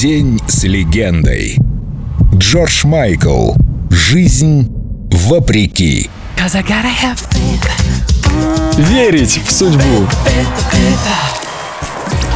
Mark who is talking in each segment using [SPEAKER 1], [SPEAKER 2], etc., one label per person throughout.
[SPEAKER 1] День с легендой. Джордж Майкл. Жизнь вопреки.
[SPEAKER 2] Верить в судьбу.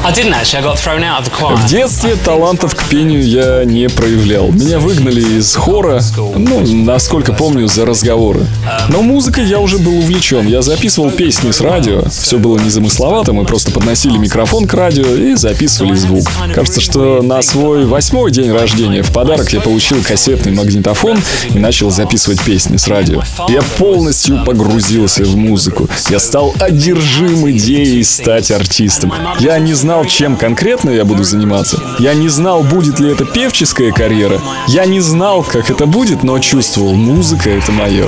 [SPEAKER 2] В детстве талантов к пению я не проявлял. Меня выгнали из хора, ну, насколько помню, за разговоры. Но музыкой я уже был увлечен. Я записывал песни с радио. Все было незамысловато, мы просто подносили микрофон к радио и записывали звук. Кажется, что на свой восьмой день рождения в подарок я получил кассетный магнитофон и начал записывать песни с радио. Я полностью погрузился в музыку. Я стал одержим идеей стать артистом. Я не знал, знал, чем конкретно я буду заниматься. Я не знал, будет ли это певческая карьера. Я не знал, как это будет, но чувствовал, музыка — это мое.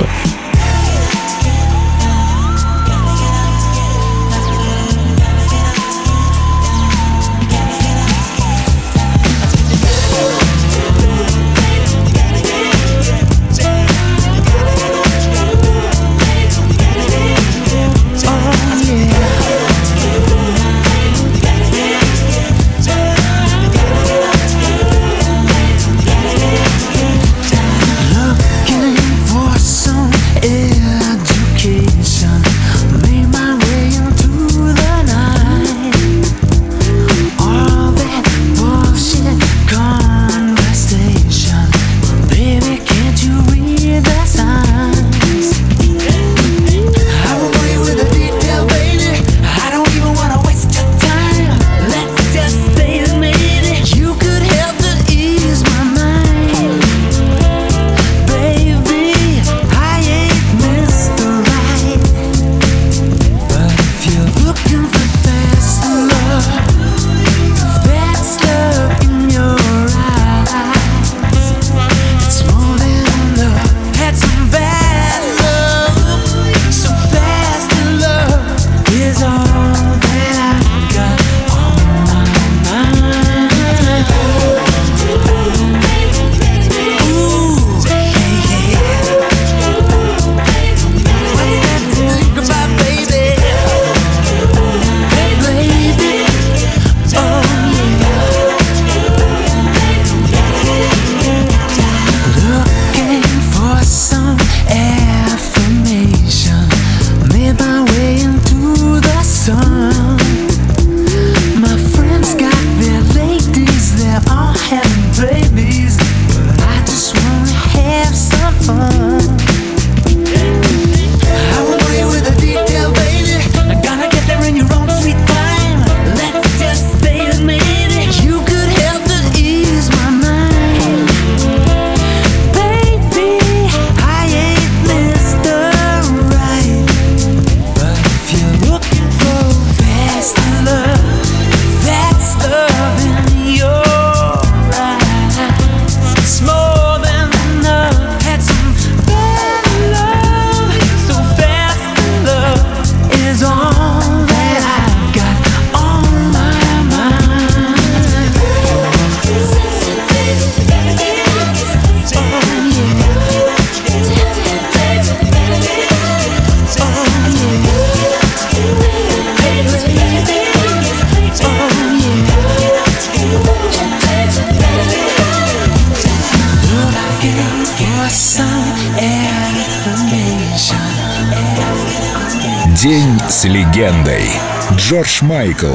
[SPEAKER 2] День с легендой. Джордж Майкл.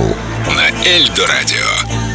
[SPEAKER 2] На Эльдо радио.